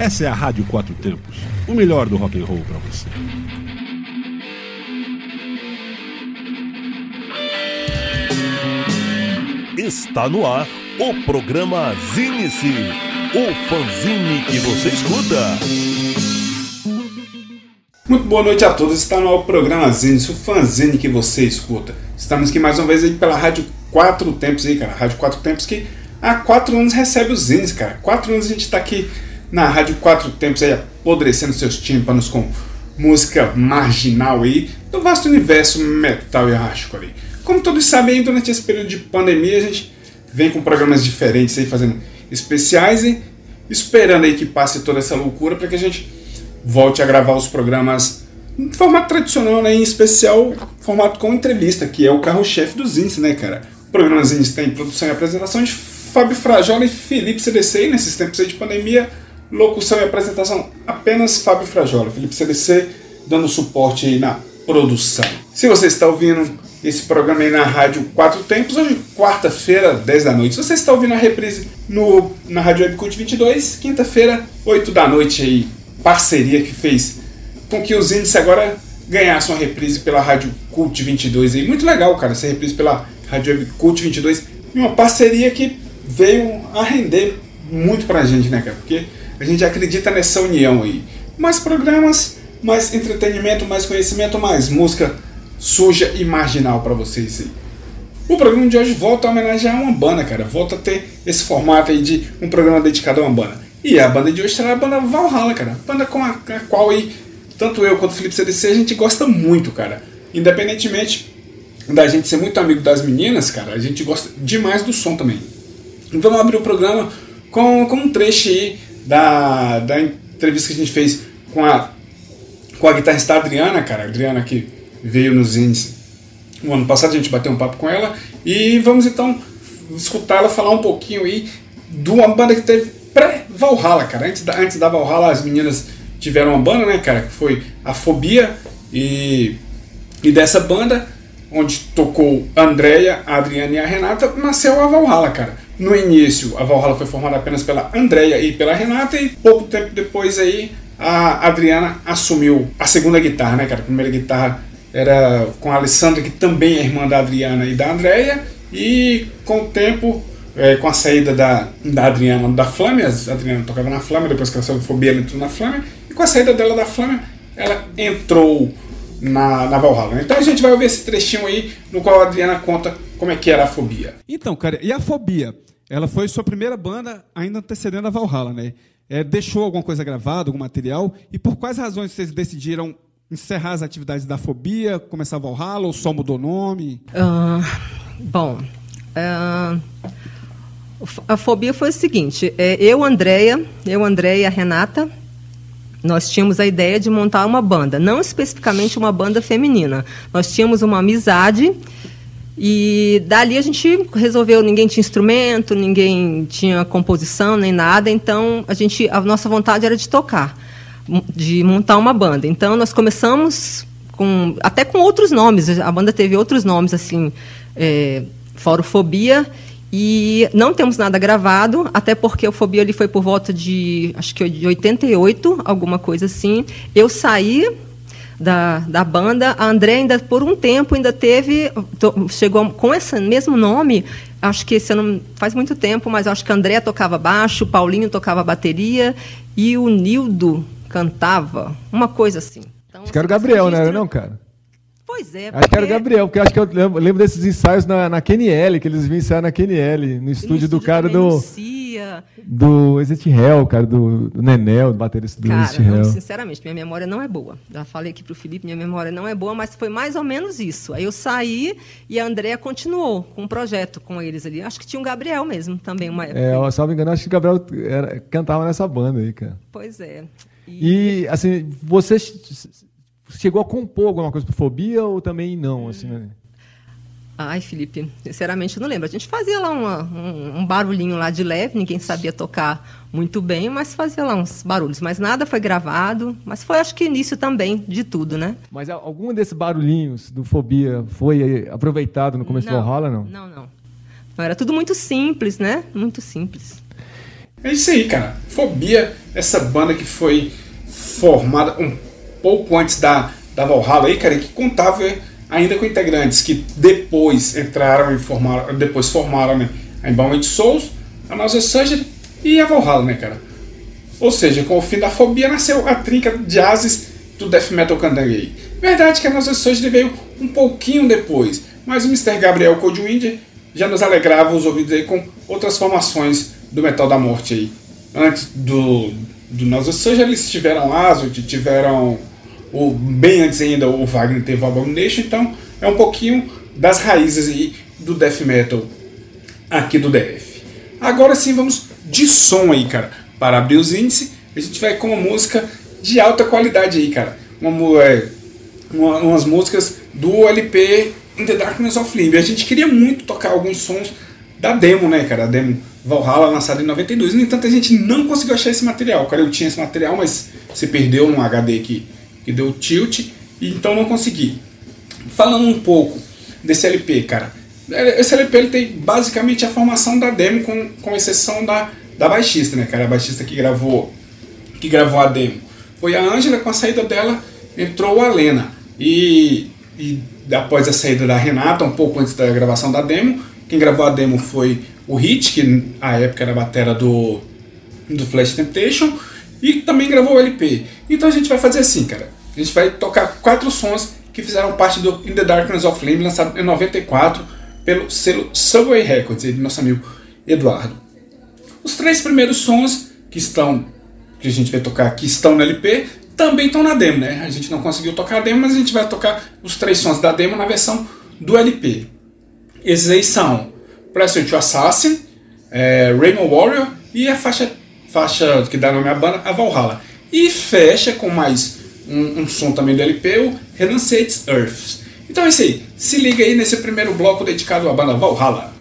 Essa é a Rádio Quatro Tempos, o melhor do rock and roll para você. Está no ar o programa Zine-se, o fanzine que você escuta. Muito boa noite a todos, está no ar o programa Zine-se, o fanzine que você escuta. Estamos aqui mais uma vez aí pela Rádio Quatro Tempos aí, cara. Rádio Quatro Tempos que há quatro anos recebe os zines, cara. Quatro anos a gente está aqui na Rádio Quatro Tempos aí, apodrecendo seus tímpanos com música marginal aí, do vasto universo metal e arrástico ali. Como todos sabem, durante esse período de pandemia a gente vem com programas diferentes aí, fazendo especiais e esperando aí que passe toda essa loucura para que a gente volte a gravar os programas em formato tradicional, né, em especial formato com entrevista, que é o carro-chefe dos índices, né, cara? O programa Zins tem produção e apresentação de Fábio Frajola e Felipe CDC, e nesses tempos aí de pandemia, locução e apresentação apenas Fábio Frajola, Felipe CDC dando suporte aí na produção. Se você está ouvindo esse programa aí na Rádio Quatro Tempos, hoje quarta-feira, 10 da noite. Se você está ouvindo a reprise no, na Rádio Webcult 22, quinta-feira, 8 da noite aí, parceria que fez com que os índices agora ganhassem uma reprise pela Rádio Cult 22 aí. Muito legal, cara, essa reprise pela Rádio Web Cult 22. E uma parceria que veio a render muito pra gente, né, cara? Porque a gente acredita nessa união aí. Mais programas, mais entretenimento, mais conhecimento, mais música suja e marginal para vocês aí. O programa de hoje volta a homenagear uma banda, cara. Volta a ter esse formato aí de um programa dedicado a uma banda. E a banda de hoje será a banda Valhalla, cara. Banda com a, a qual aí, tanto eu quanto o Felipe CDC a gente gosta muito, cara. Independentemente da gente ser muito amigo das meninas, cara, a gente gosta demais do som também. Então vamos abrir o programa com, com um trecho aí da, da entrevista que a gente fez com a, com a guitarrista Adriana, cara. Adriana que veio nos índices o ano passado, a gente bateu um papo com ela. E vamos então escutá-la falar um pouquinho aí de uma banda que teve pré-Valhalla, cara. Antes da, antes da Valhalla, as meninas tiveram uma banda, né, cara, que foi a Fobia. E, e dessa banda, onde tocou a Andrea, a Adriana e a Renata, nasceu a Valhalla, cara. No início, a Valhalla foi formada apenas pela Andrea e pela Renata, e pouco tempo depois aí, a Adriana assumiu a segunda guitarra, né, cara? A primeira guitarra era com a Alessandra, que também é irmã da Adriana e da Andrea, e com o tempo, é, com a saída da, da Adriana da Flâmia, a Adriana tocava na Flâmia, depois que ela saiu da Fobia, ela entrou na Flâmia, e com a saída dela da Flâmia, ela entrou na, na Valhalla. Então a gente vai ouvir esse trechinho aí, no qual a Adriana conta como é que era a Fobia. Então, cara, e a Fobia? Ela foi sua primeira banda, ainda antecedendo a Valhalla, né? É, deixou alguma coisa gravada, algum material? E por quais razões vocês decidiram encerrar as atividades da Fobia, começar a Valhalla, ou só mudou nome? Uh, bom, uh, a Fobia foi o seguinte, é, eu, Andréia, eu, Andréia e a Renata, nós tínhamos a ideia de montar uma banda, não especificamente uma banda feminina. Nós tínhamos uma amizade e dali a gente resolveu, ninguém tinha instrumento, ninguém tinha composição nem nada, então a gente a nossa vontade era de tocar, de montar uma banda. Então nós começamos com até com outros nomes, a banda teve outros nomes assim, é, Forofobia e não temos nada gravado, até porque o Fobia ali foi por volta de acho que de 88, alguma coisa assim. Eu saí da, da banda. A André ainda por um tempo ainda teve chegou com esse mesmo nome. Acho que esse ano faz muito tempo, mas acho que a André tocava baixo, o Paulinho tocava bateria e o Nildo cantava, uma coisa assim. Então, acho que era o Gabriel, não era não, cara? Pois é. Porque... Acho que era o Gabriel, porque acho que eu lembro, desses ensaios na, na QNL, que eles vinham ensaiar na QNL, no estúdio, do cara do. Lucia. Do Exit Hell, cara, do, do Nenel, do baterista do cara, Exit Hell. Sinceramente, minha memória não é boa. Já falei aqui pro Felipe, minha memória não é boa, mas foi mais ou menos isso. Aí eu saí e a Andrea continuou com um projeto com eles ali. Acho que tinha um Gabriel mesmo também, uma época. É, se não me engano, acho que o Gabriel era, cantava nessa banda aí, cara. Pois é. E, e assim, você chegou a compor alguma coisa pro Fobia ou também não, assim, né? Ai, Felipe, sinceramente eu não lembro. A gente fazia lá uma, um, um, barulhinho lá de leve, ninguém sabia tocar muito bem, mas fazia lá uns barulhos. Mas nada foi gravado, mas foi acho que início também de tudo, né? Mas algum desses barulhinhos do Fobia foi aproveitado no começo não, do Valhalla, não? Não, não. Não, era tudo muito simples, né? Muito simples. É isso aí, cara. Fobia, essa banda que foi formada um pouco antes da, da Valhalla aí, cara, que contava ainda com integrantes que depois entraram e formaram, depois formaram né, a Embalmment Souls, a Nausea Surgery e a Valhalla, né, cara? Ou seja, com o fim da fobia nasceu a trinca de ases do death metal candanguei. Verdade que a Nausea Surgery veio um pouquinho depois, mas o Mr. Gabriel Coldwind já nos alegrava os ouvidos aí com outras formações do metal da morte aí. Antes do, do Nausea Surgery eles tiveram Azot, tiveram o, bem antes ainda o Wagner teve o Abomination, então é um pouquinho das raízes aí do death metal aqui do DF. Agora sim vamos de som aí, cara. Para abrir os índices, a gente vai com uma música de alta qualidade aí, cara. Uma, é, uma, umas músicas do LP In the Darkness of Limbo. A gente queria muito tocar alguns sons da demo, né, cara? A demo Valhalla lançada em 92. No entanto, a gente não conseguiu achar esse material. Cara, eu tinha esse material, mas se perdeu num HD que, deu tilt, e então não consegui. Falando um pouco desse LP, cara. Esse LP ele tem basicamente a formação da demo, com, com exceção da, da baixista, né, cara? A baixista que gravou, que gravou a demo. Foi a Ângela, com a saída dela, entrou a Lena. E, e após a saída da Renata, um pouco antes da gravação da demo, quem gravou a demo foi o Hit, que à época era a batera do, do Flash Temptation, e também gravou o LP. Então a gente vai fazer assim, cara. A gente vai tocar quatro sons que fizeram parte do In the Darkness of Flame, lançado em 94 pelo selo Subway Records, de nosso amigo Eduardo. Os três primeiros sons que estão que a gente vai tocar que estão no LP também estão na demo, né? A gente não conseguiu tocar a demo, mas a gente vai tocar os três sons da demo na versão do LP. Esses aí são Pressure to Assassin, é, Rainbow Warrior e a faixa, faixa que dá nome à banda, a Valhalla. E fecha com mais um, um som também do LP, o Renunciates Earth. Então é isso aí. Se liga aí nesse primeiro bloco dedicado à banda Valhalla.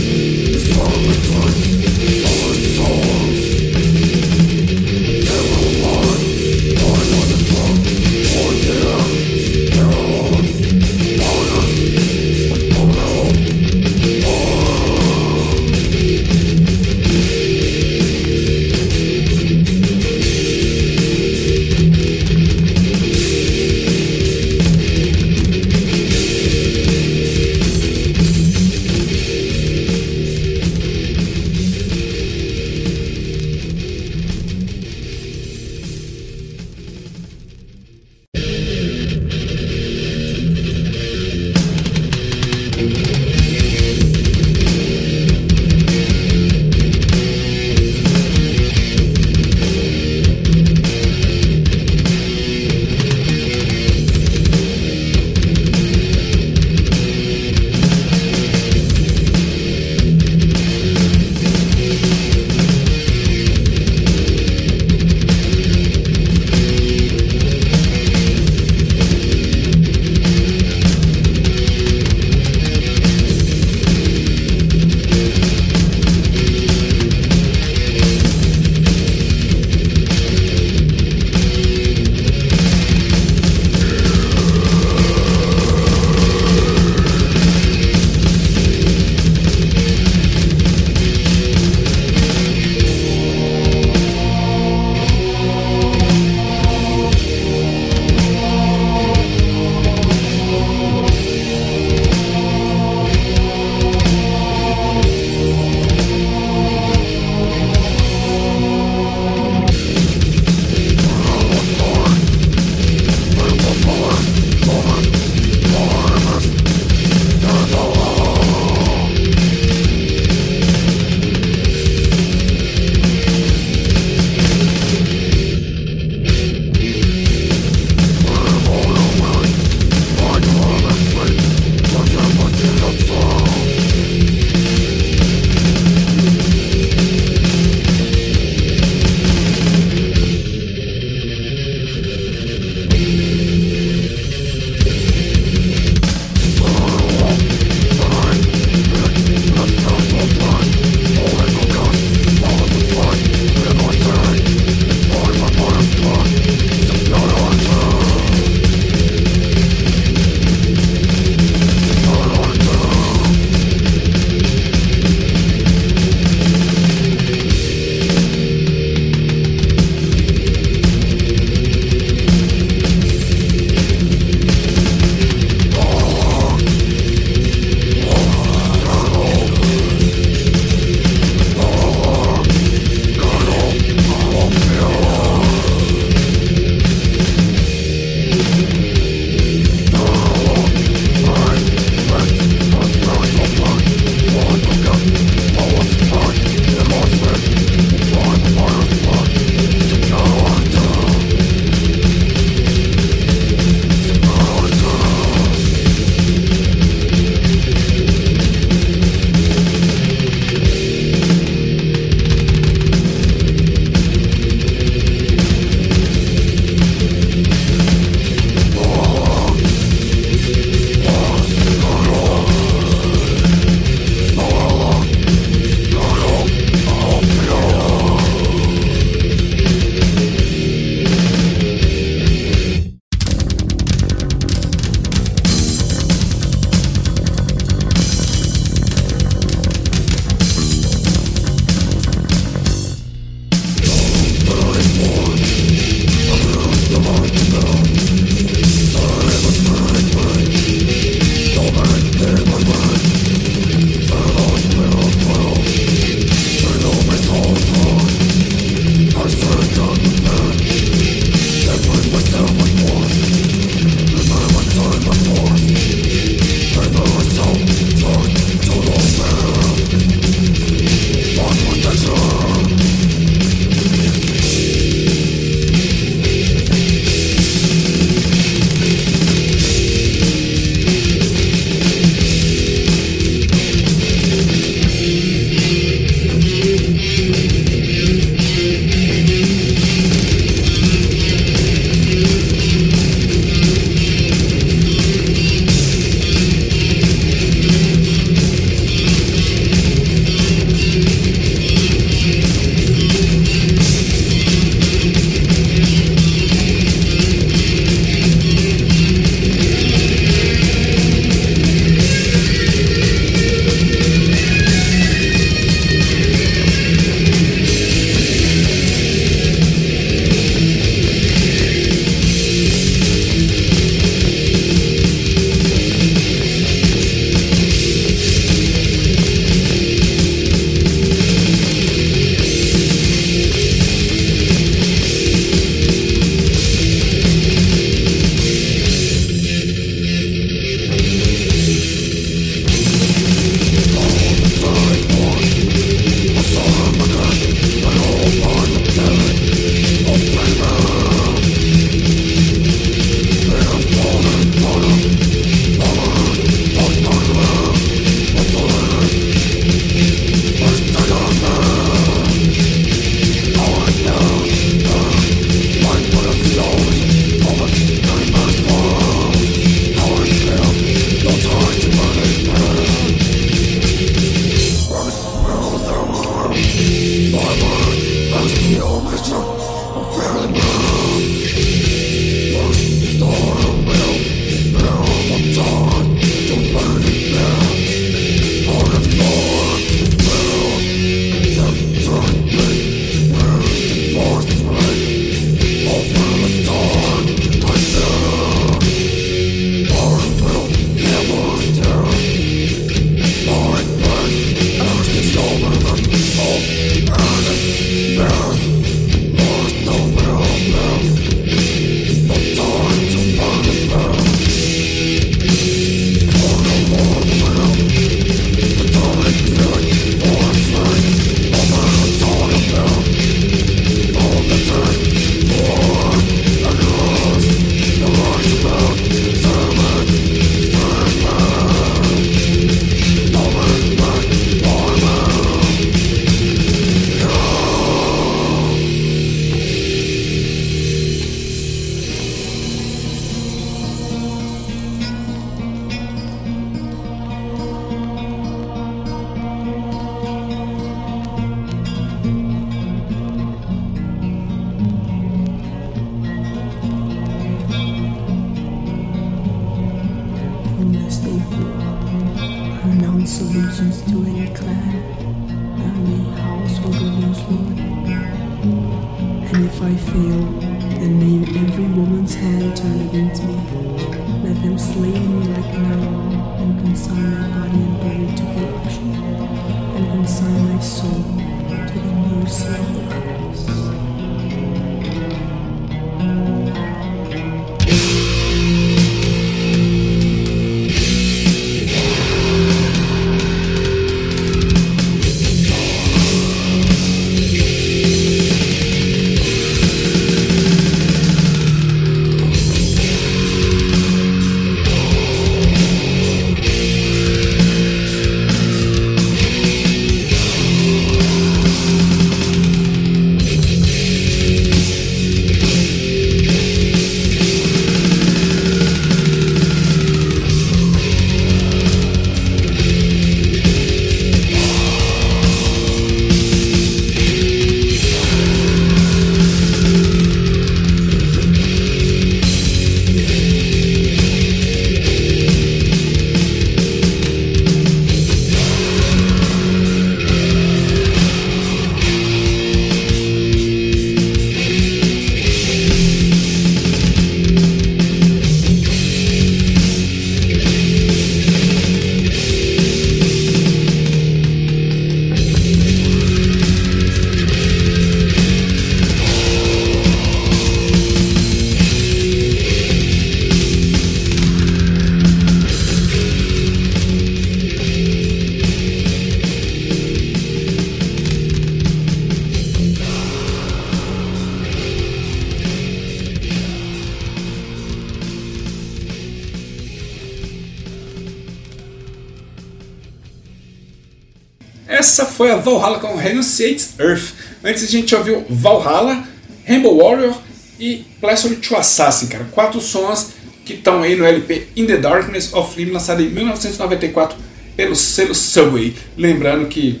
Essa foi a Valhalla com Renunciates Earth. Antes a gente ouviu Valhalla, Rainbow Warrior e Pleasure to Assassin, cara. Quatro sons que estão aí no LP In the Darkness of Flame, lançado em 1994 pelo selo Subway. Lembrando que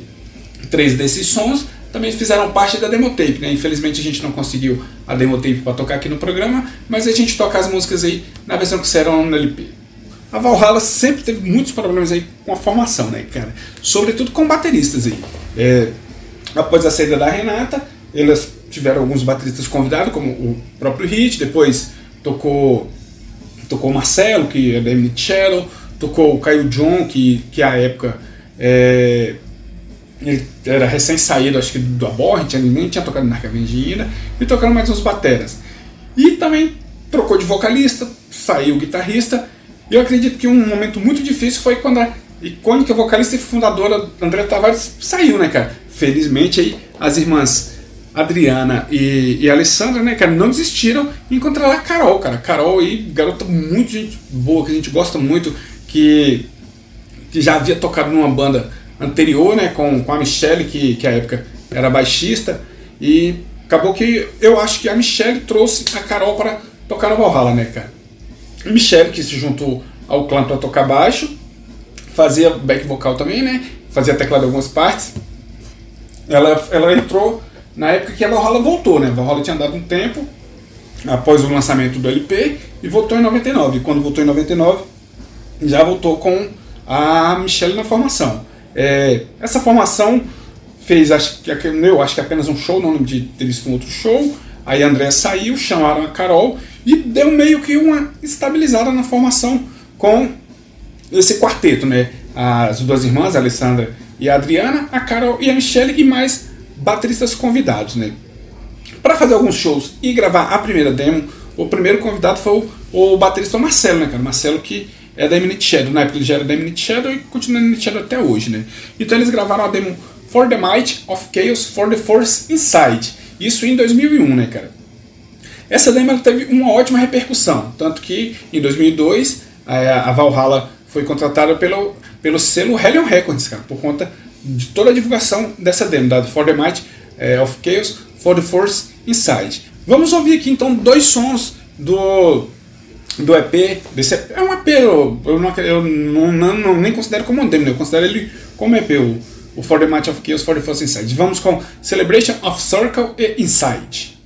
três desses sons também fizeram parte da demo tape, né? Infelizmente a gente não conseguiu a demo tape para tocar aqui no programa, mas a gente toca as músicas aí na versão que saíram no LP. A Valhalla sempre teve muitos problemas aí com a formação, né, cara? Sobretudo com bateristas aí. É, após a saída da Renata, elas tiveram alguns bateristas convidados, como o próprio Hit, depois tocou tocou o Marcelo, que é da Eminent Shadow, tocou o Caio John, que, que à época é, ele era recém-saído, acho que do Aborrent, ele nem tinha tocado na Narcavenge ainda, e tocaram mais uns bateras. E também trocou de vocalista, saiu o guitarrista, e eu acredito que um momento muito difícil foi quando a icônica vocalista e fundadora André Tavares saiu, né, cara? Felizmente aí as irmãs Adriana e, e Alessandra, né, cara, não desistiram e encontraram a Carol, cara. Carol aí, garota muito gente boa, que a gente gosta muito, que, que já havia tocado numa banda anterior, né, com, com a Michelle, que, que à época era baixista, e acabou que eu acho que a Michelle trouxe a Carol para tocar no Valhalla, né, cara. Michelle, que se juntou ao clã para tocar baixo, fazia back vocal também, né? Fazia teclado em algumas partes. Ela, ela entrou na época que a Valhalla voltou, né? A Valhalla tinha dado um tempo após o lançamento do LP e voltou em 99. E quando voltou em 99, já voltou com a Michelle na formação. É, essa formação fez, acho que eu acho que apenas um show, não lembro de ter visto um outro show. Aí André saiu, chamaram a Carol e deu meio que uma estabilizada na formação com esse quarteto, né? As duas irmãs, a Alessandra e a Adriana, a Carol e a Michelle e mais bateristas convidados, né? Para fazer alguns shows e gravar a primeira demo, o primeiro convidado foi o, o baterista Marcelo, né, cara? Marcelo que é da Eminent Shadow, na época ele já era da Eminent Shadow e continua na Eminent Shadow até hoje, né? Então eles gravaram a demo For the Might of Chaos for the Force Inside. Isso em 2001, né, cara? Essa demo teve uma ótima repercussão, tanto que em 2002 a Valhalla foi contratada pelo, pelo selo Hellion Records, cara, por conta de toda a divulgação dessa demo, da For the Might eh, of Chaos for the Force Inside. Vamos ouvir aqui então dois sons do do EP, desse EP. é um EP, eu, eu, não, eu não, não, nem considero como um demo, né? eu considero ele como EP, o For the Might of Chaos for the Force Inside. Vamos com Celebration of Circle e Inside.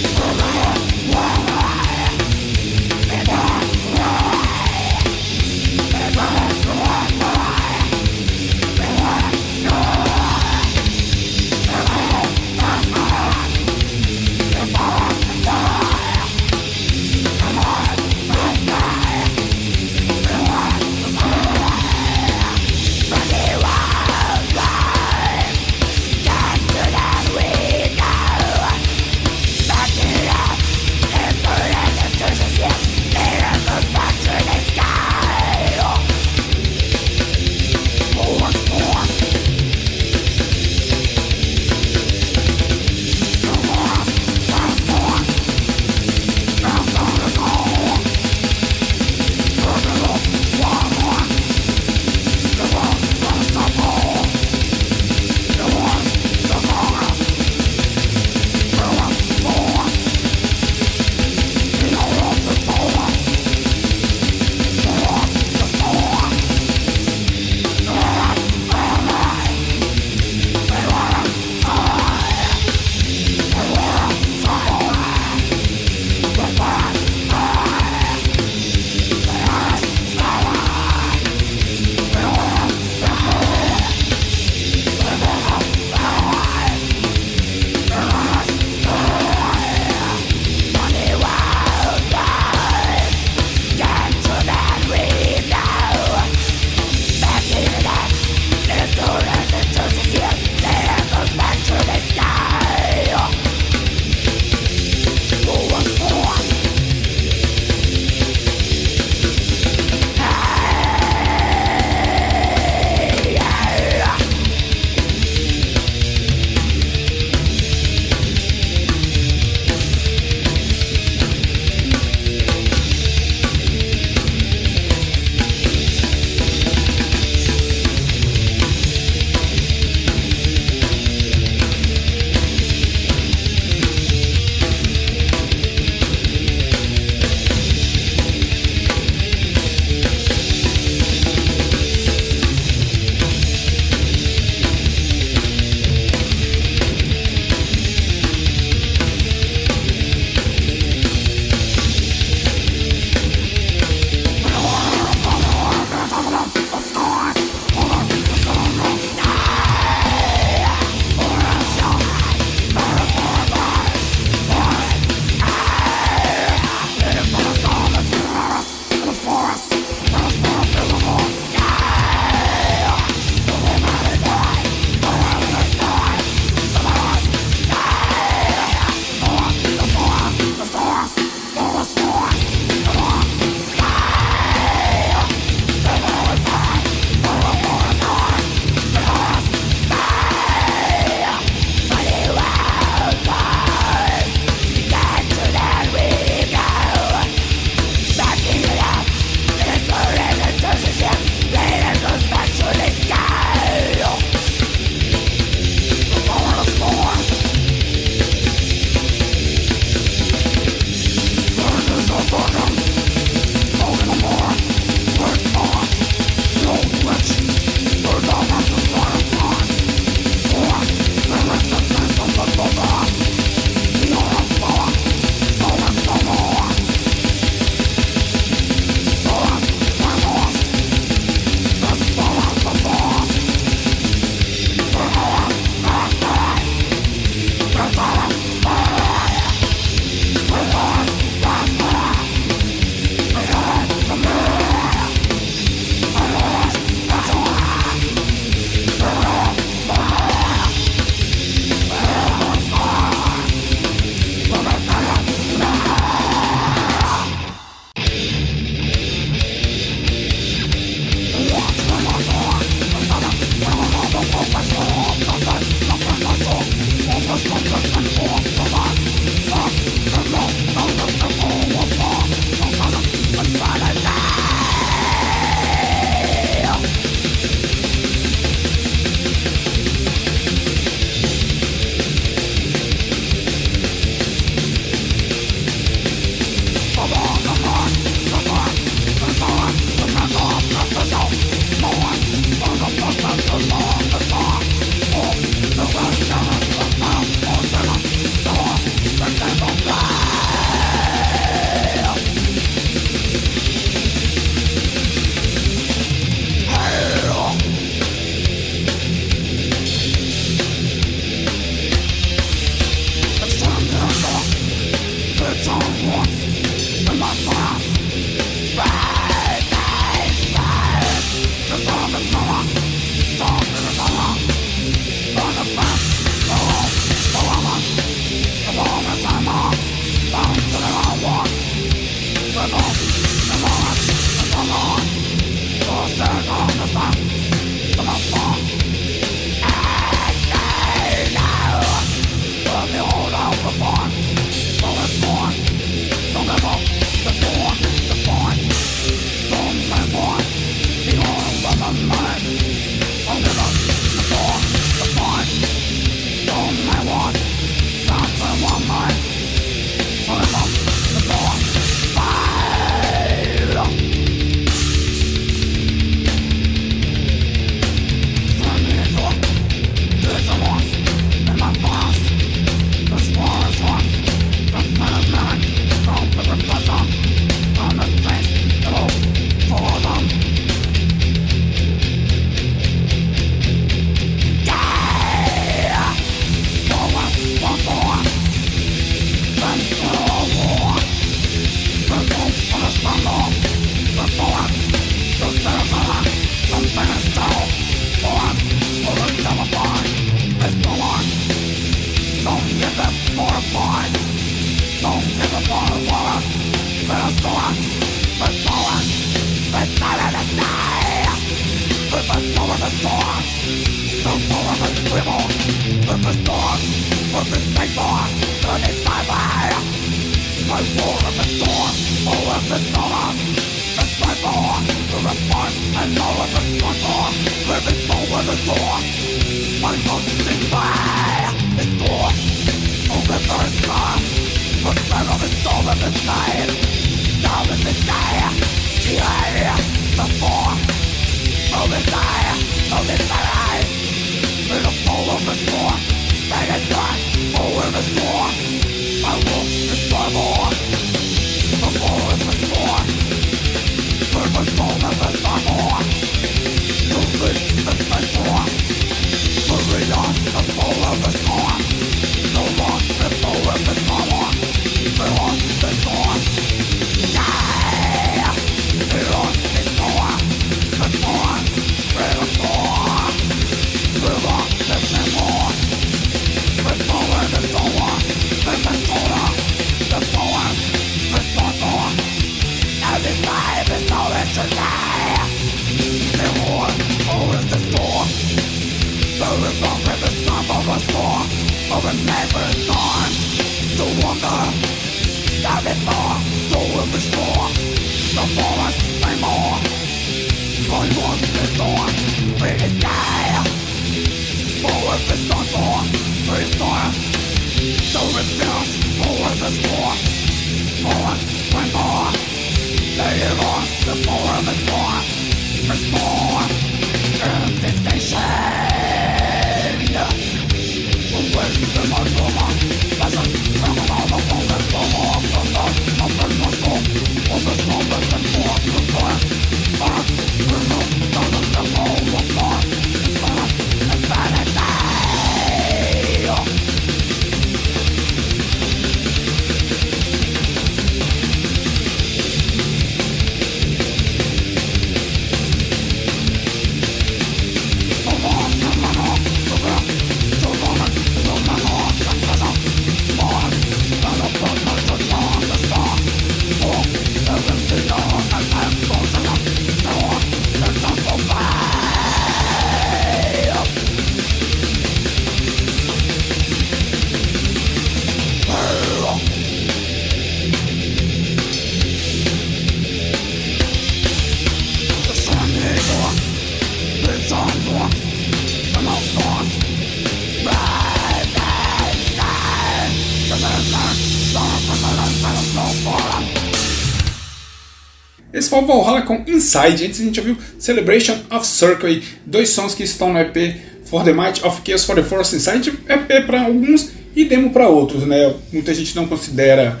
O Valhalla com Inside. Antes a gente ouviu Celebration of Circle, dois sons que estão no EP For the Might of Chaos for the Force Inside. EP para alguns e demo para outros, né? Muita gente não considera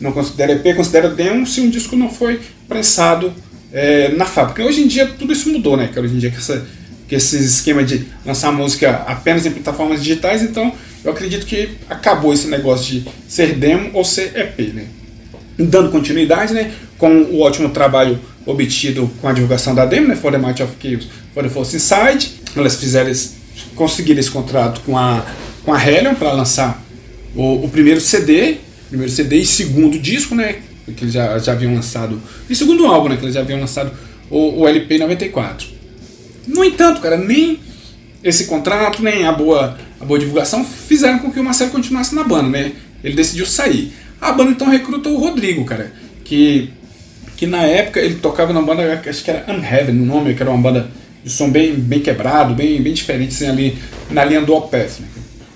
não considera EP, considera demo se um disco não foi prensado é, na fábrica. Hoje em dia tudo isso mudou, né, cara? Hoje em dia que, essa, que esse esquema de lançar música apenas em plataformas digitais, então eu acredito que acabou esse negócio de ser demo ou ser EP, né? Dando continuidade, né? Com o ótimo trabalho obtido com a divulgação da demo, né, For the Might of Chaos, For the Force Inside, elas fizeram esse, conseguiram esse contrato com a, com a Hellion para lançar o, o primeiro CD, primeiro CD e segundo disco, né, que eles já, já haviam lançado, e segundo álbum, né, que eles já haviam lançado o, o LP 94. No entanto, cara, nem esse contrato, nem a boa, a boa divulgação fizeram com que o Marcelo continuasse na banda, né? Ele decidiu sair. A banda então recrutou o Rodrigo, cara, que, que na época ele tocava na banda, acho que era Unheaven o nome, que era uma banda de som bem, bem quebrado, bem, bem diferente, assim, ali na linha do Opeth. Né?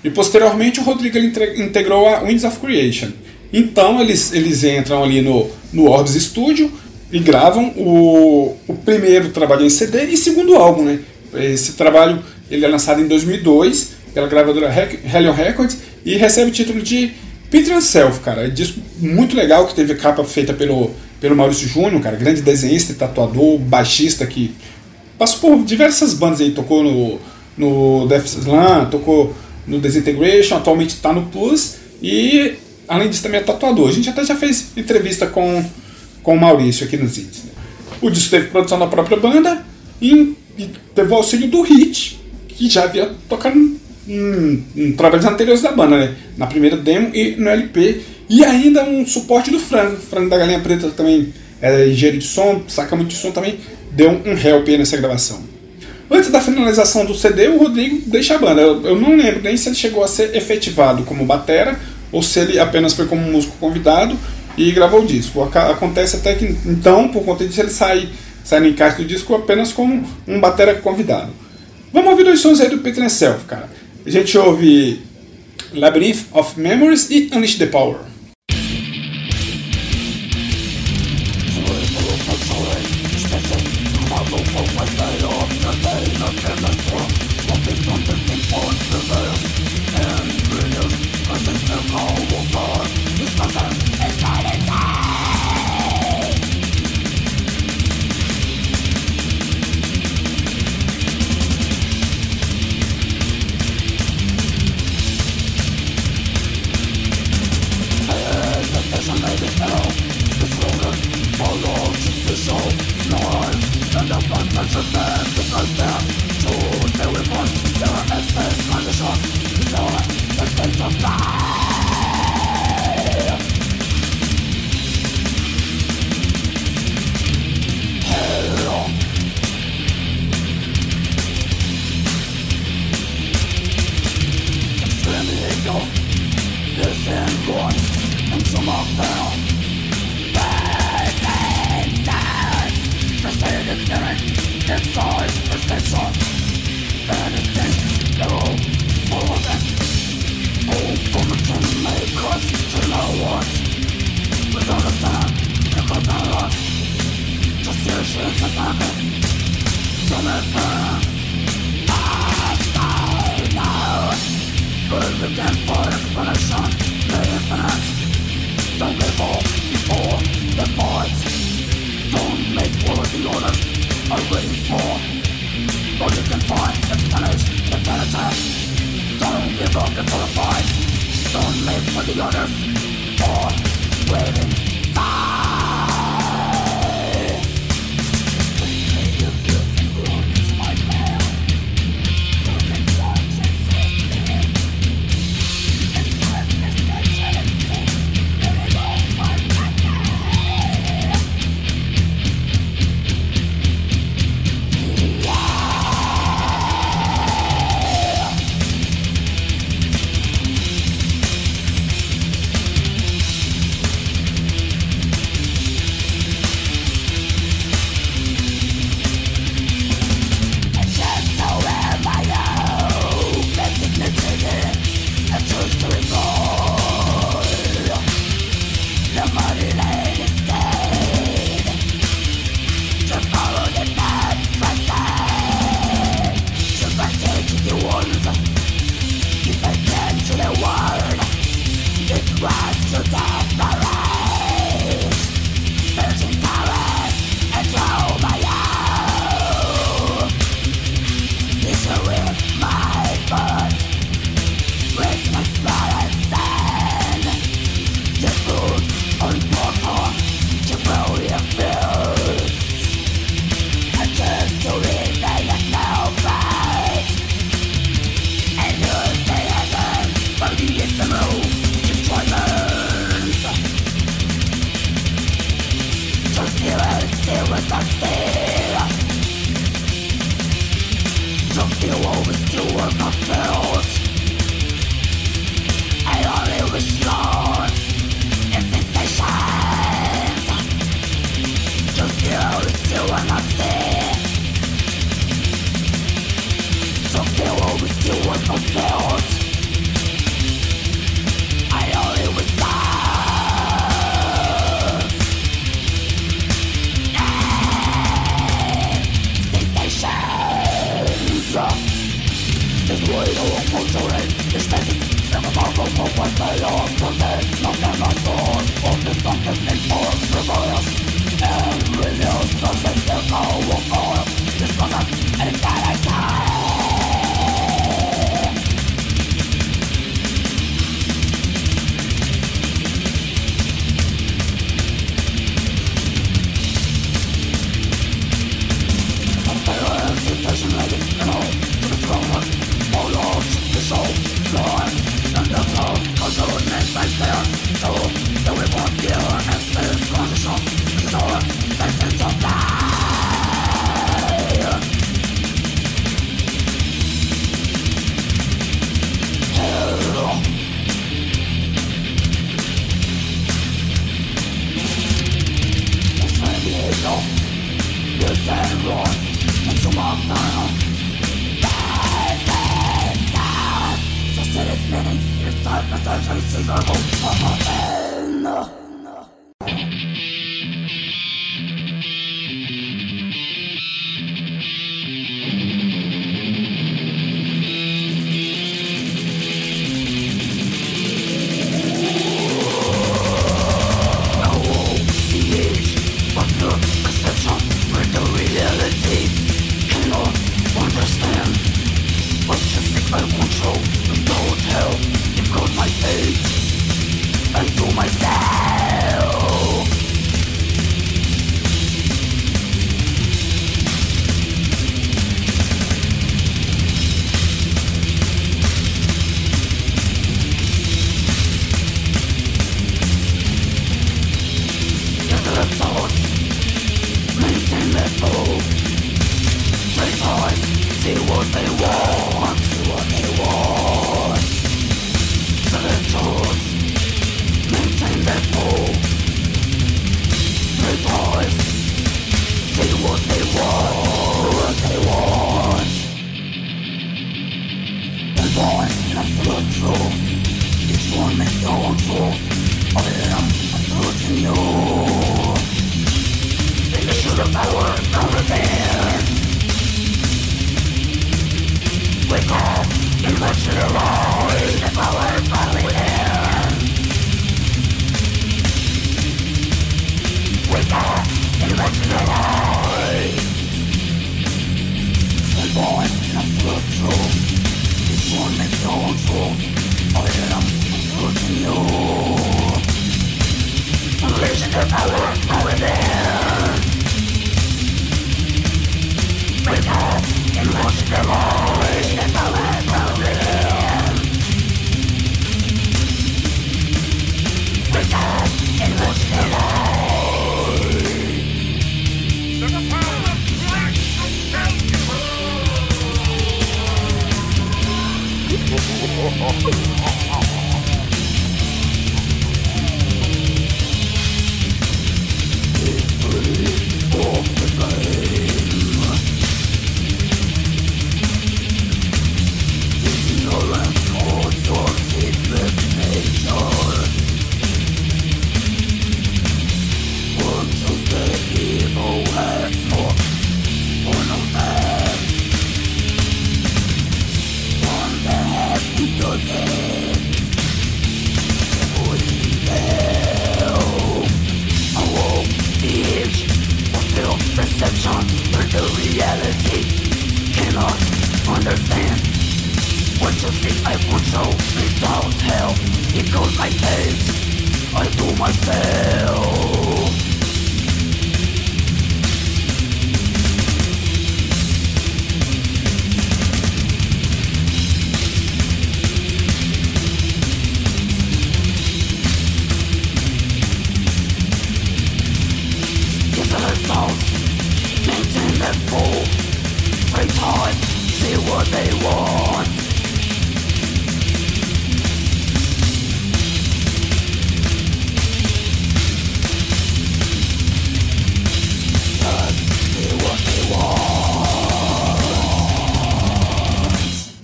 E posteriormente o Rodrigo ele integrou a Winds of Creation. Então eles, eles entram ali no, no Orbs Studio e gravam o, o primeiro trabalho em CD e segundo álbum, né? Esse trabalho ele é lançado em 2002 pela gravadora Hellion Records e recebe o título de Peter and Self, cara. É um disco muito legal que teve capa feita pelo, pelo Maurício Júnior, cara, grande desenhista e tatuador, baixista que passou por diversas bandas aí, tocou no, no Death Slam, tocou no Desintegration, atualmente está no Plus e além disso também é tatuador. A gente até já fez entrevista com, com o Maurício aqui nos Hits. né? O disco teve produção da própria banda e, e teve o auxílio do Hit, que já havia tocado em, em, trabalhos anteriores da banda, né? na primeira demo e no LP, e ainda um suporte do Frango. Frango da Galinha Preta também é engenheiro de som, saca muito de som também, deu um help nessa gravação. Antes da finalização do CD, o Rodrigo deixa a banda. Eu, eu não lembro nem se ele chegou a ser efetivado como batera ou se ele apenas foi como músico convidado e gravou o disco. Acontece até que, então, por conta disso, ele sai, sai no encaixe do disco apenas como um batera convidado. Vamos ouvir dois sons aí do Peter Self, cara. A gente ouve Labyrinth of Memories e Unleash the Power.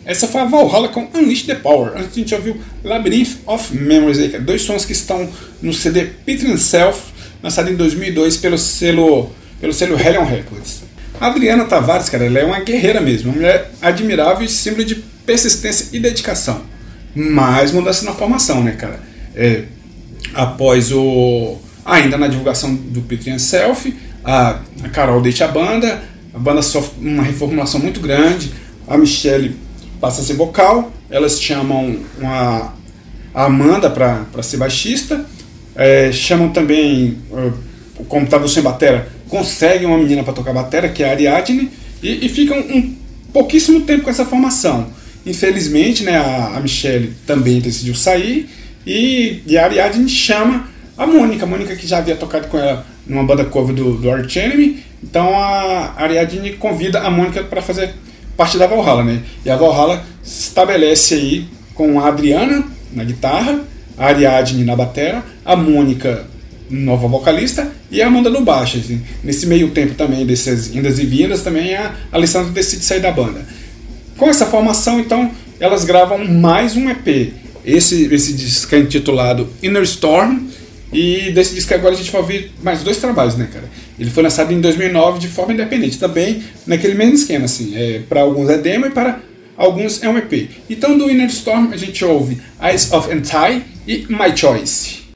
Essa foi a Valhalla com Unleash the Power. Antes a gente ouviu Labyrinth of Memories, aí, cara. dois sons que estão no CD Peter Self, lançado em 2002 pelo selo, pelo selo Hellion Records. A Adriana Tavares, cara, ela é uma guerreira mesmo, uma mulher admirável e símbolo de persistência e dedicação. Mais mudança na formação, né, cara? É, após o. Ainda na divulgação do Peter Self, a, a Carol deixa a banda, a banda sofre uma reformulação muito grande, a Michelle passa a ser vocal, elas chamam uma, a Amanda para ser baixista, é, chamam também, uh, como estava sem batera, conseguem uma menina para tocar batera, que é a Ariadne, e, e ficam um pouquíssimo tempo com essa formação. Infelizmente, né, a, a Michelle também decidiu sair, e, e a Ariadne chama a Mônica, a Mônica que já havia tocado com ela numa banda cover do, do Arch Enemy, então a Ariadne convida a Mônica para fazer parte da Valhalla, né? E a Valhalla se estabelece aí com a Adriana na guitarra, a Ariadne na batera, a Mônica nova vocalista e a Amanda no baixo. Assim. Nesse meio tempo também dessas indas e vindas também a Alessandra decide sair da banda. Com essa formação, então, elas gravam mais um EP. Esse, esse disco é intitulado Inner Storm, e desse disco agora a gente vai ouvir mais dois trabalhos, né, cara? Ele foi lançado em 2009 de forma independente, também naquele mesmo esquema, assim. É, para alguns é demo e para alguns é um EP. Então do Inner Storm a gente ouve Eyes of Anti e My Choice.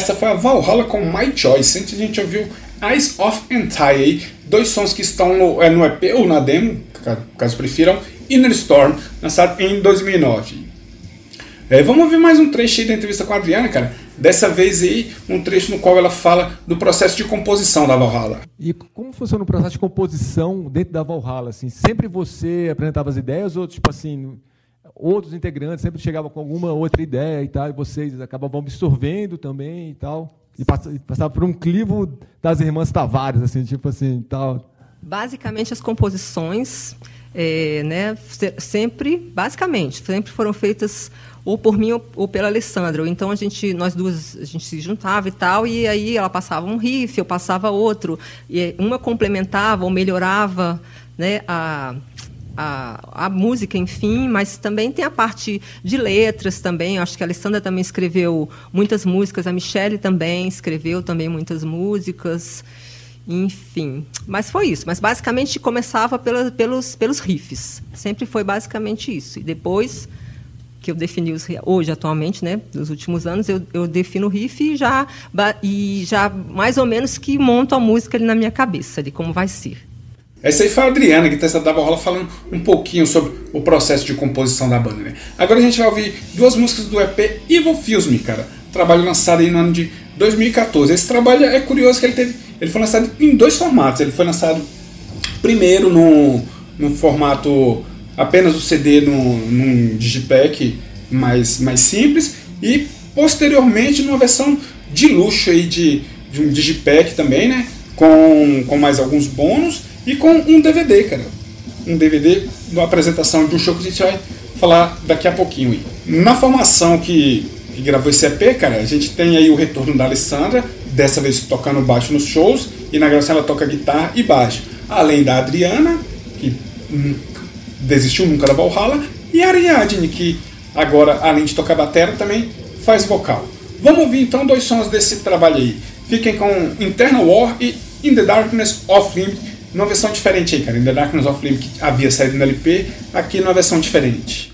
Essa foi a Valhalla com My Choice. Antes a gente ouviu Eyes of Entire, dois sons que estão no, é, no EP ou na demo, caso prefiram, Inner Storm, lançado em 2009. É, vamos ouvir mais um trecho aí da entrevista com a Adriana, cara. Dessa vez aí, um trecho no qual ela fala do processo de composição da Valhalla. E como funciona o processo de composição dentro da Valhalla? Assim, sempre você apresentava as ideias ou, tipo assim, outros integrantes sempre chegavam com alguma outra ideia e tal, e vocês acabavam absorvendo também e tal? E passava por um clivo das irmãs Tavares, assim, tipo assim, tal. Basicamente, as composições, é, né, sempre, basicamente, sempre foram feitas ou por mim ou, pela Alessandra. Então a gente, nós duas, a gente se juntava e tal, e aí ela passava um riff, eu passava outro, e uma complementava ou melhorava, né, a a, a, música, enfim, mas também tem a parte de letras também. Acho que a Alessandra também escreveu muitas músicas, a Michelle também escreveu também muitas músicas, enfim. Mas foi isso. Mas basicamente começava pela, pelos, pelos riffs. Sempre foi basicamente isso. E depois que eu defini os hoje atualmente, né, nos últimos anos eu, eu defino o riff e já e já mais ou menos que monto a música ali na minha cabeça, de como vai ser. Essa aí foi a Adriana, guitarrista da Valhalla, falando um pouquinho sobre o processo de composição da banda. Né? Agora a gente vai ouvir duas músicas do EP Evil Fills Me, cara. Trabalho lançado aí no ano de 2014. Esse trabalho é curioso que ele teve. Ele foi lançado em dois formatos. Ele foi lançado primeiro no, no formato apenas o CD num, num digipack mais, mais simples e posteriormente numa versão de luxo aí de, de um digipack também, né? Com, com mais alguns bônus e com um DVD, cara. Um DVD da apresentação de um show que a gente vai falar daqui a pouquinho. Na formação que, que gravou esse EP, cara, a gente tem aí o retorno da Alessandra, dessa vez tocando baixo nos shows, e na gravação ela toca guitarra e baixo. Além da Adriana, que desistiu nunca da Valhalla, e a Ariadne, que agora, além de tocar bateria, também faz vocal. Vamos ouvir então dois sons desse trabalho aí. Fiquem com Internal War e In the Darkness of Limit numa versão diferente aí, cara. In The Darkness of Flame que havia saído no LP, aqui é numa versão diferente.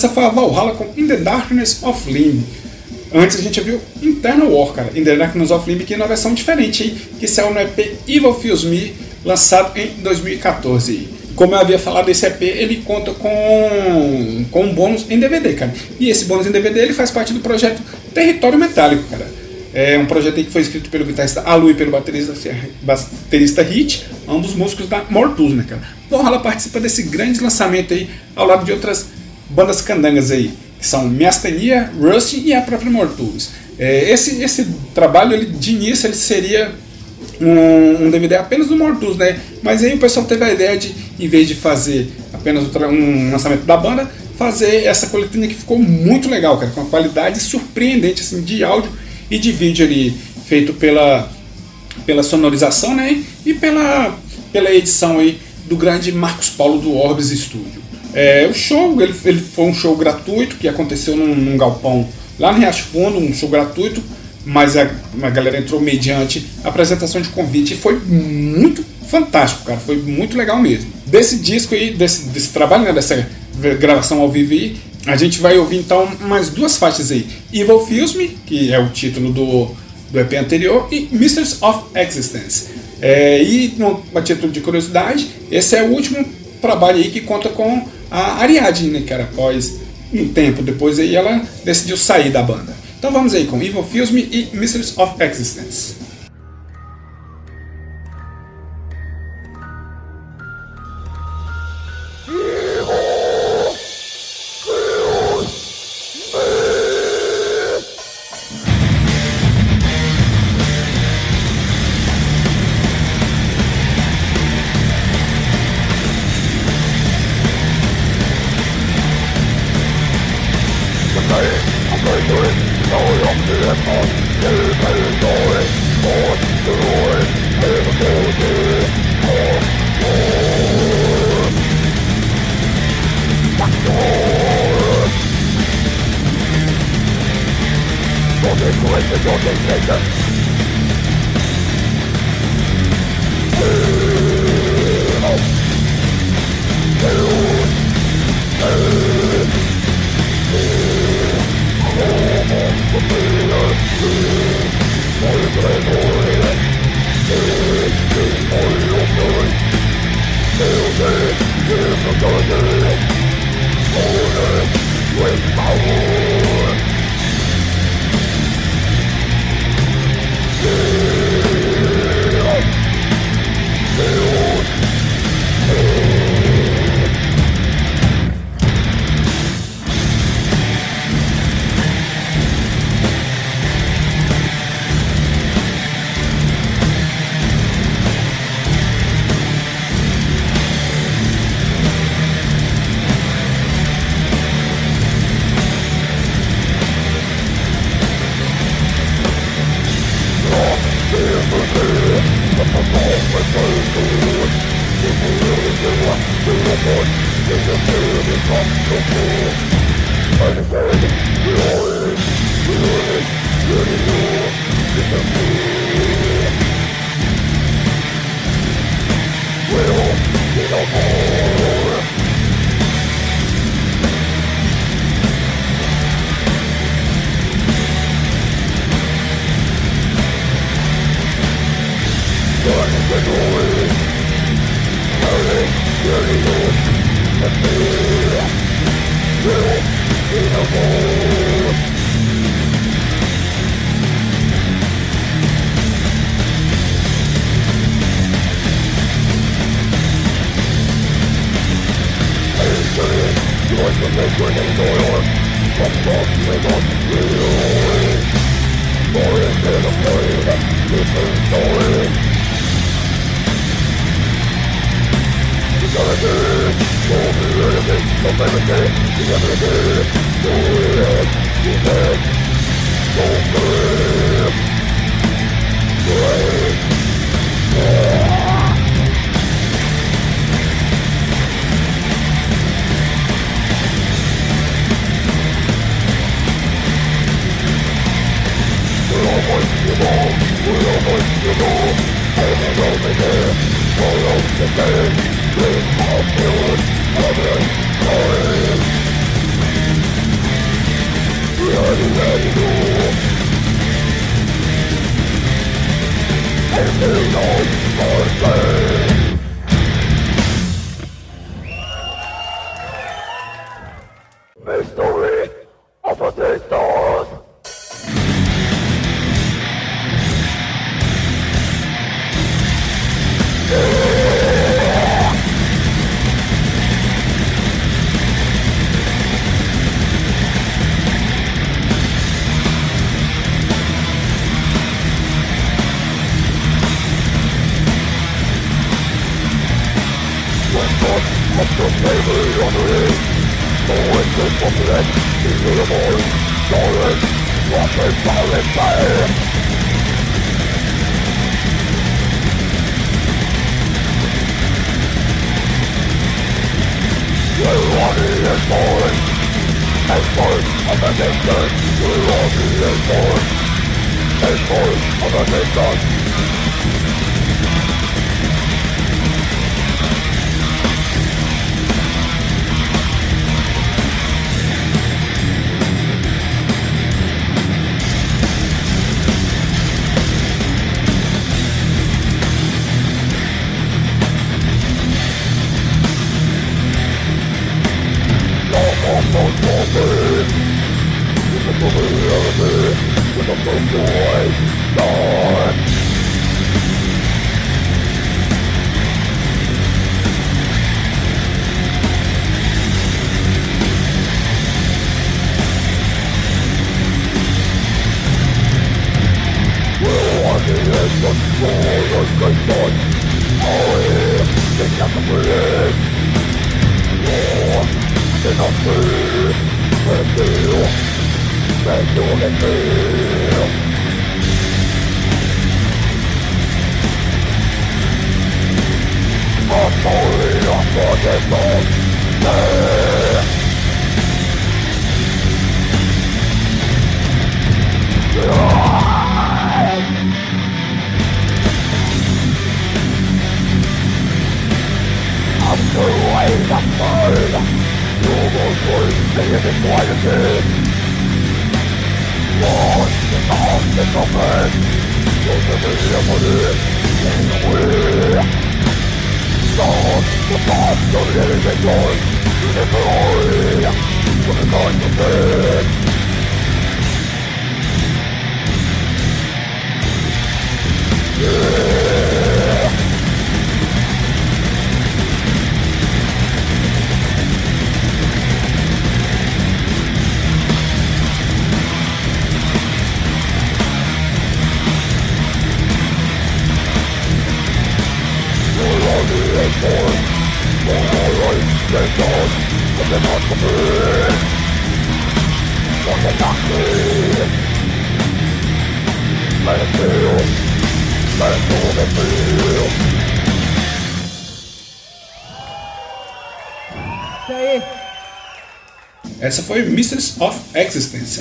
Essa foi a Valhalla com In the Darkness of Limb. Antes a gente viu Internal War, cara, In the Darkness of Limb, que é uma versão diferente aí, que saiu no EP Evil Feels Me, lançado em 2014. aí. Como eu havia falado, esse EP ele conta com, com um bônus em DVD, cara. E esse bônus em DVD ele faz parte do projeto Território Metálico, cara. É um projeto que foi escrito pelo guitarrista Alu e pelo baterista, baterista Hit, ambos músicos da Mortus, né, cara? Valhalla participa desse grande lançamento aí, ao lado de outras bandas candangas aí, que são Miastenia, Rusty e a própria Mortus. É, esse, esse trabalho, ele, de início, ele seria um, um DVD apenas do Mortus, né? Mas aí o pessoal teve a ideia de, em vez de fazer apenas um lançamento da banda, fazer essa coletânea que ficou muito legal, cara, com uma qualidade surpreendente assim, de áudio e de vídeo ali, feito pela, pela sonorização, né? E pela, pela edição aí do grande Marcos Paulo do Orbis Studio. É, o show ele, ele foi um show gratuito que aconteceu num, num galpão lá no Riacho Fundo, um show gratuito, mas a, a galera entrou mediante apresentação de convite e foi muito fantástico, cara, foi muito legal mesmo. Desse disco aí, desse, desse trabalho, né, dessa gravação ao vivo aí, a gente vai ouvir então mais duas faixas aí. Evil Feels Me, que é o título do, do EP anterior, e Mysteries of Existence. É, e, no, a título de curiosidade, esse é o último trabalho aí que conta com a Ariadne, né, cara, após um tempo depois aí ela decidiu sair da banda. Então vamos aí com Evil Me e Mysteries of Existence.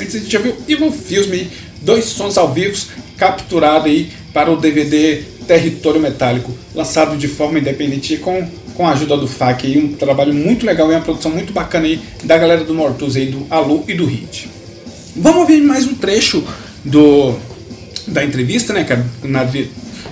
Antes a gente já viu Evil Filme, dois sons ao vivo capturado aí para o DVD Território Metálico, lançado de forma independente com, com a ajuda do FAC. Aí, um trabalho muito legal e uma produção muito bacana aí da galera do Mortus aí, do Alu e do Hit. Vamos ouvir mais um trecho do, da entrevista, né, que é na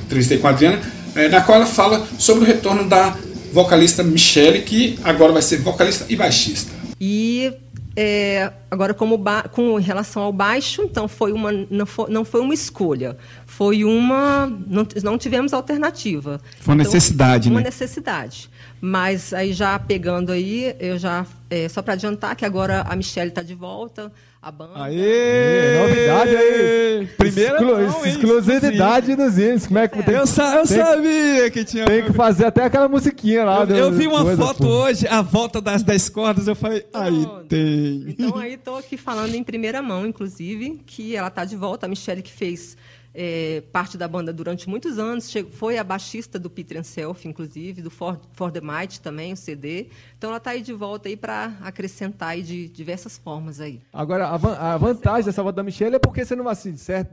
entrevistei com a Adriana, é, na qual ela fala sobre o retorno da vocalista Michelle, que agora vai ser vocalista e baixista. E é, agora, como com relação ao baixo, então foi uma, não, foi, não foi uma escolha, foi uma. Não, não tivemos alternativa. Foi uma então, necessidade, uma né? necessidade. Mas aí já pegando aí, eu já. É, só para adiantar que agora a Michelle está de volta, a banda. Aê! Novidade aí! Primeira Exclu não, hein? exclusividade dos índios. Como é que tem, Eu, sa eu tem- sabia que tinha. tem que fazer até aquela musiquinha lá. Eu, do- eu vi uma coisa, foto pô. hoje, a volta das 10 cordas, eu falei, aí Pronto. tem. Então aí estou aqui falando em primeira mão, inclusive, que ela está de volta. A Michelle que fez é, parte da banda durante muitos anos, che- foi a baixista do Peter Self, inclusive, do For, For the Might também, o CD. Então ela está aí de volta aí para acrescentar aí de diversas formas aí. Agora, a, van- a vantagem dessa volta da Michelle é porque você não assim, certo,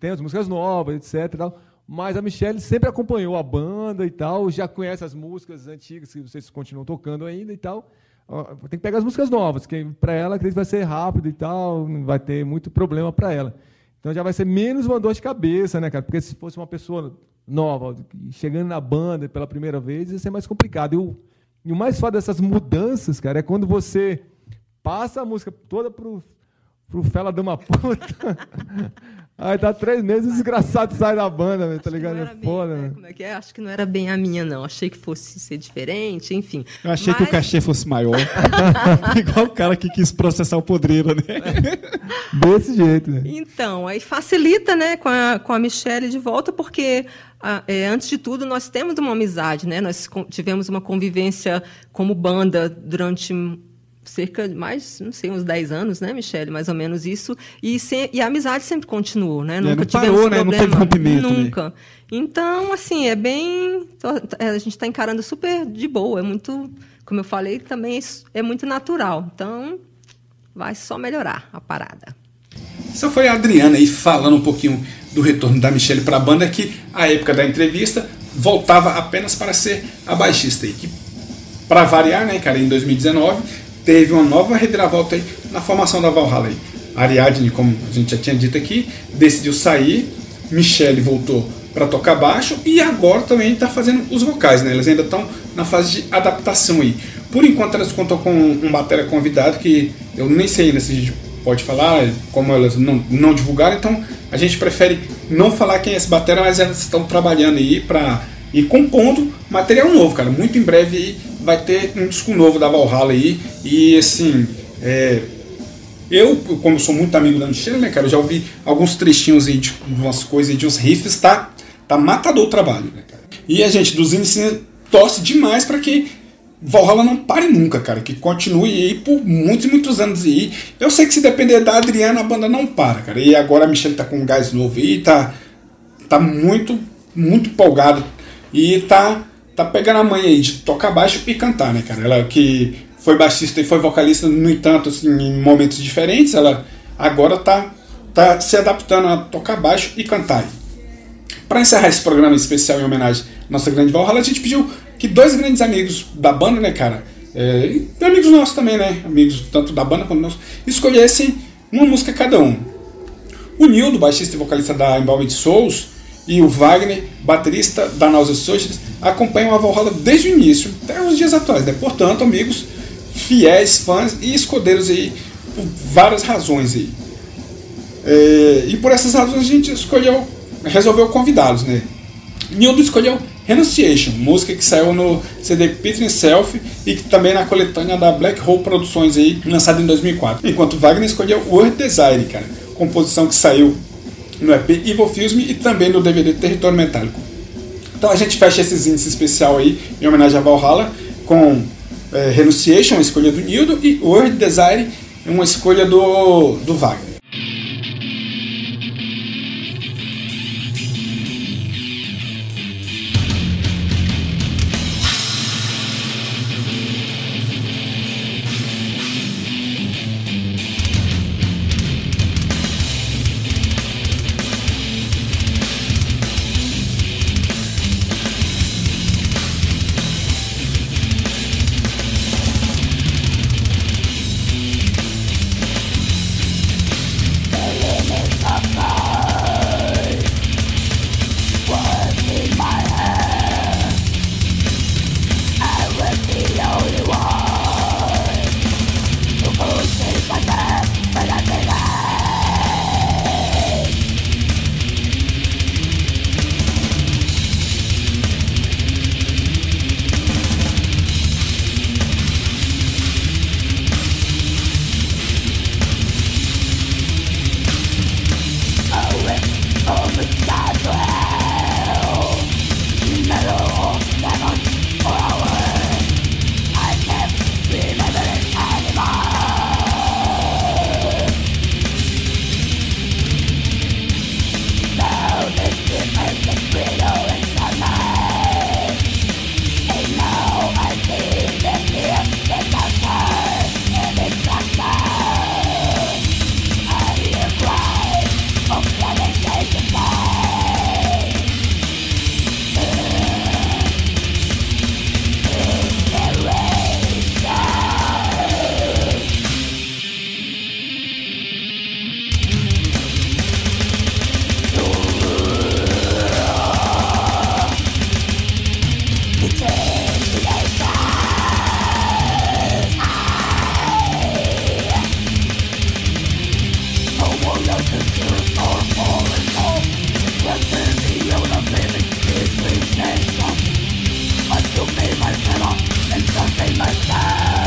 tem as músicas novas, etc. tal, mas a Michelle sempre acompanhou a banda e tal, já conhece as músicas antigas que vocês continuam tocando ainda e tal. tem que pegar as músicas novas, que para ela acredito vai ser rápido e tal, não vai ter muito problema para ela. Então já vai ser menos uma dor de cabeça, né, cara? Porque se fosse uma pessoa nova, chegando na banda pela primeira vez, ia ser mais complicado. E o, e o mais foda dessas mudanças, cara, é quando você passa a música toda pro, pro fela de uma puta. Aí tá três meses, o desgraçado sai da banda, velho, tá ligado? não É era bem, foda, né, né? Como é que é? Acho que não era bem a minha, não. Achei que fosse ser diferente, enfim. Eu achei que o Mas- cachê fosse maior. Igual o cara que quis processar o podreiro, né? Desse jeito, né? Então, aí facilita, né, com a, com a Michelle de volta, porque, ah, é, antes de tudo, nós temos uma amizade, né? Nós tivemos uma convivência como banda durante cerca de mais, não sei, uns 10 anos, né, Michelle? Mais ou menos isso. E, se- e a amizade sempre continuou, né? Nunca não tivemos parou, né? Não problema. teve rompimento, né? Nunca. Então, assim, é bem... é, A gente está encarando super de boa. É muito, como eu falei, também é- é muito natural. Então, vai só melhorar a parada. Essa foi a Adriana aí falando um pouquinho do retorno da Michelle para a banda, que a época da entrevista voltava apenas para ser a baixista. E que, para variar, né, cara, em 2019 teve uma nova reviravolta aí na formação da Valhalla. Aí. Ariadne, como a gente já tinha dito aqui, decidiu sair, Michelle voltou para tocar baixo e agora também está fazendo os vocais, né? Elas ainda estão na fase de adaptação aí. Por enquanto elas contam com um bateria convidado que eu nem sei ainda se a gente pode falar, como elas não, não divulgaram, então a gente prefere não falar quem é esse batera, mas elas estão trabalhando aí para ir compondo material novo, cara. Muito em breve aí vai ter um disco novo da Valhalla aí e assim, é, eu, como sou muito amigo da Michelle, né, cara, eu já ouvi alguns trechinhos aí de umas coisas, de uns riffs, tá, tá matador o trabalho, né, cara. E a gente dos índices torce demais para que Valhalla não pare nunca, cara, que continue aí por muitos e muitos anos aí. Eu sei que se depender da Adriana, a banda não para, cara. E agora a Michelle tá com um gás novo aí, tá, tá muito, muito empolgado e tá, tá pegando a manha aí de tocar baixo e cantar, né, cara. Ela que foi baixista e foi vocalista, no entanto, assim, em momentos diferentes, ela agora tá, tá se adaptando a tocar baixo e cantar. Para encerrar esse programa especial em homenagem à nossa grande Valhalla, a gente pediu que dois grandes amigos da banda, né, cara, é, e amigos nossos também, né, amigos tanto da banda quanto nossos, escolhessem uma música cada um. O Nildo, baixista e vocalista da Embalmed Souls, e o Wagner, baterista da Nausea Socials, acompanham a Valhalla desde o início até os dias atuais. Né? Portanto, amigos, fiéis, fãs e escudeiros aí por várias razões aí. É, e por essas razões a gente escolheu, resolveu convidá-los, né? Nildo escolheu Renunciation, música que saiu no CD Peter Self e que também na coletânea da Black Hole Produções aí, lançada em 2004. Enquanto Wagner escolheu World Desire, cara, composição que saiu no EP Evil Films e também no DVD Território Metálico. Então a gente fecha esses índices especial aí em homenagem a Valhalla com é, Renunciation, uma escolha do Nildo, e World Desire, uma escolha do, do Wagner. Myself and something myself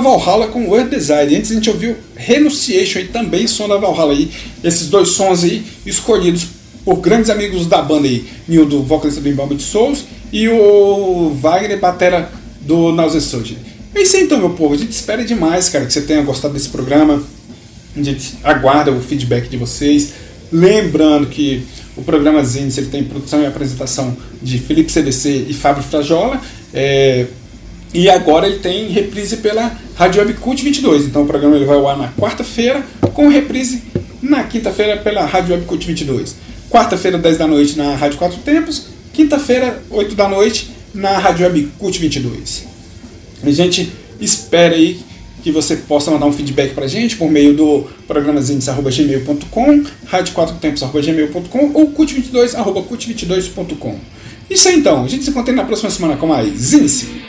Valhalla com World Design. Antes a gente ouviu Renunciation e também som da Valhalla aí. Esses dois sons aí escolhidos por grandes amigos da banda aí. Nildo, vocalista do Embalm Souls, e o Wagner, batera do Nausea Surgery. É isso aí então, meu povo. A gente espera demais, cara, que você tenha gostado desse programa. A gente aguarda o feedback de vocês. Lembrando que o programa Zines ele tem produção e apresentação de Felipe CDC e Fábio Frajola. É, e agora ele tem reprise pela Rádio Web Cult 22. Então o programa ele vai ao ar na quarta-feira, com reprise na quinta-feira pela Rádio Web Cult 22. Quarta-feira, 10 da noite, na Rádio Quatro Tempos. Quinta-feira, 8 da noite, na Rádio Web Cult 22. A gente espera aí que você possa mandar um feedback pra gente por meio do programazinhos.gmail.com, rádio4tempos.gmail.com ou cult22.cult22.com. Isso aí então, a gente se encontra na próxima semana com mais Zinice.